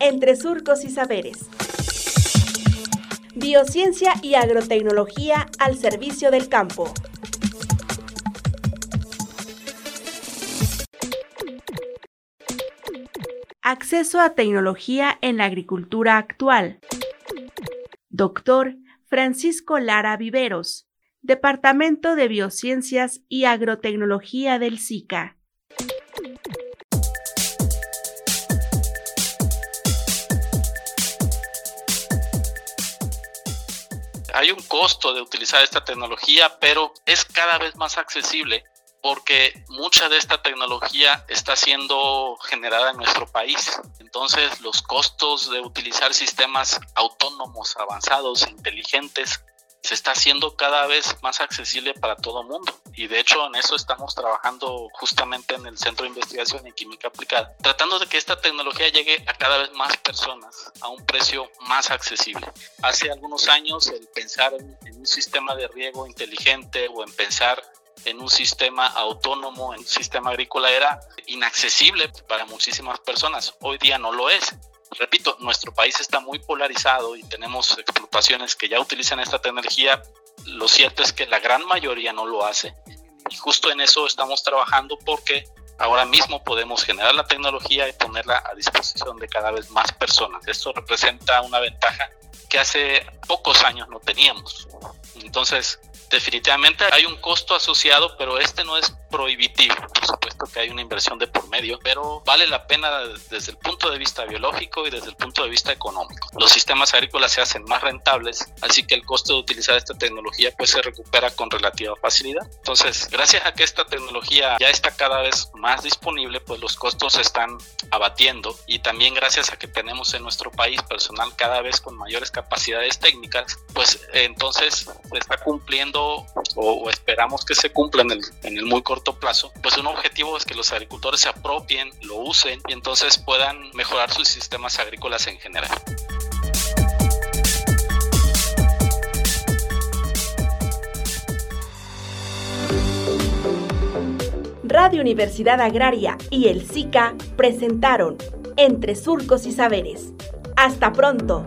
entre surcos y saberes. Biociencia y agrotecnología al servicio del campo. Acceso a tecnología en la agricultura actual. Doctor Francisco Lara Viveros, Departamento de Biociencias y Agrotecnología del SICA. Hay un costo de utilizar esta tecnología, pero es cada vez más accesible porque mucha de esta tecnología está siendo generada en nuestro país. Entonces los costos de utilizar sistemas autónomos, avanzados, inteligentes, se está haciendo cada vez más accesible para todo el mundo. Y de hecho en eso estamos trabajando justamente en el Centro de Investigación en Química Aplicada, tratando de que esta tecnología llegue a cada vez más personas a un precio más accesible. Hace algunos años el pensar en, en un sistema de riego inteligente o en pensar en un sistema autónomo, en un sistema agrícola, era inaccesible para muchísimas personas. Hoy día no lo es. Repito, nuestro país está muy polarizado y tenemos explotaciones que ya utilizan esta tecnología. Lo cierto es que la gran mayoría no lo hace. Y justo en eso estamos trabajando porque ahora mismo podemos generar la tecnología y ponerla a disposición de cada vez más personas. Esto representa una ventaja que hace pocos años no teníamos. Entonces, definitivamente hay un costo asociado, pero este no es prohibitivo. Por supuesto que hay una inversión de por medio, pero vale la pena desde el punto de vista biológico y desde el punto de vista económico. Los sistemas agrícolas se hacen más rentables, así que el costo de utilizar esta tecnología pues se recupera con relativa facilidad. Entonces, gracias a que esta tecnología ya está cada vez más disponible, pues los costos se están abatiendo y también gracias a que tenemos en nuestro país personal cada vez con mayores capacidades técnicas, pues entonces se está cumpliendo o, esperamos que se cumpla en el, muy corto plazo, pues un objetivo es que los agricultores se apropien, lo usen y entonces puedan mejorar sus sistemas agrícolas en general. Radio Universidad Agraria y el SICA presentaron Entre Surcos y Saberes. Hasta pronto.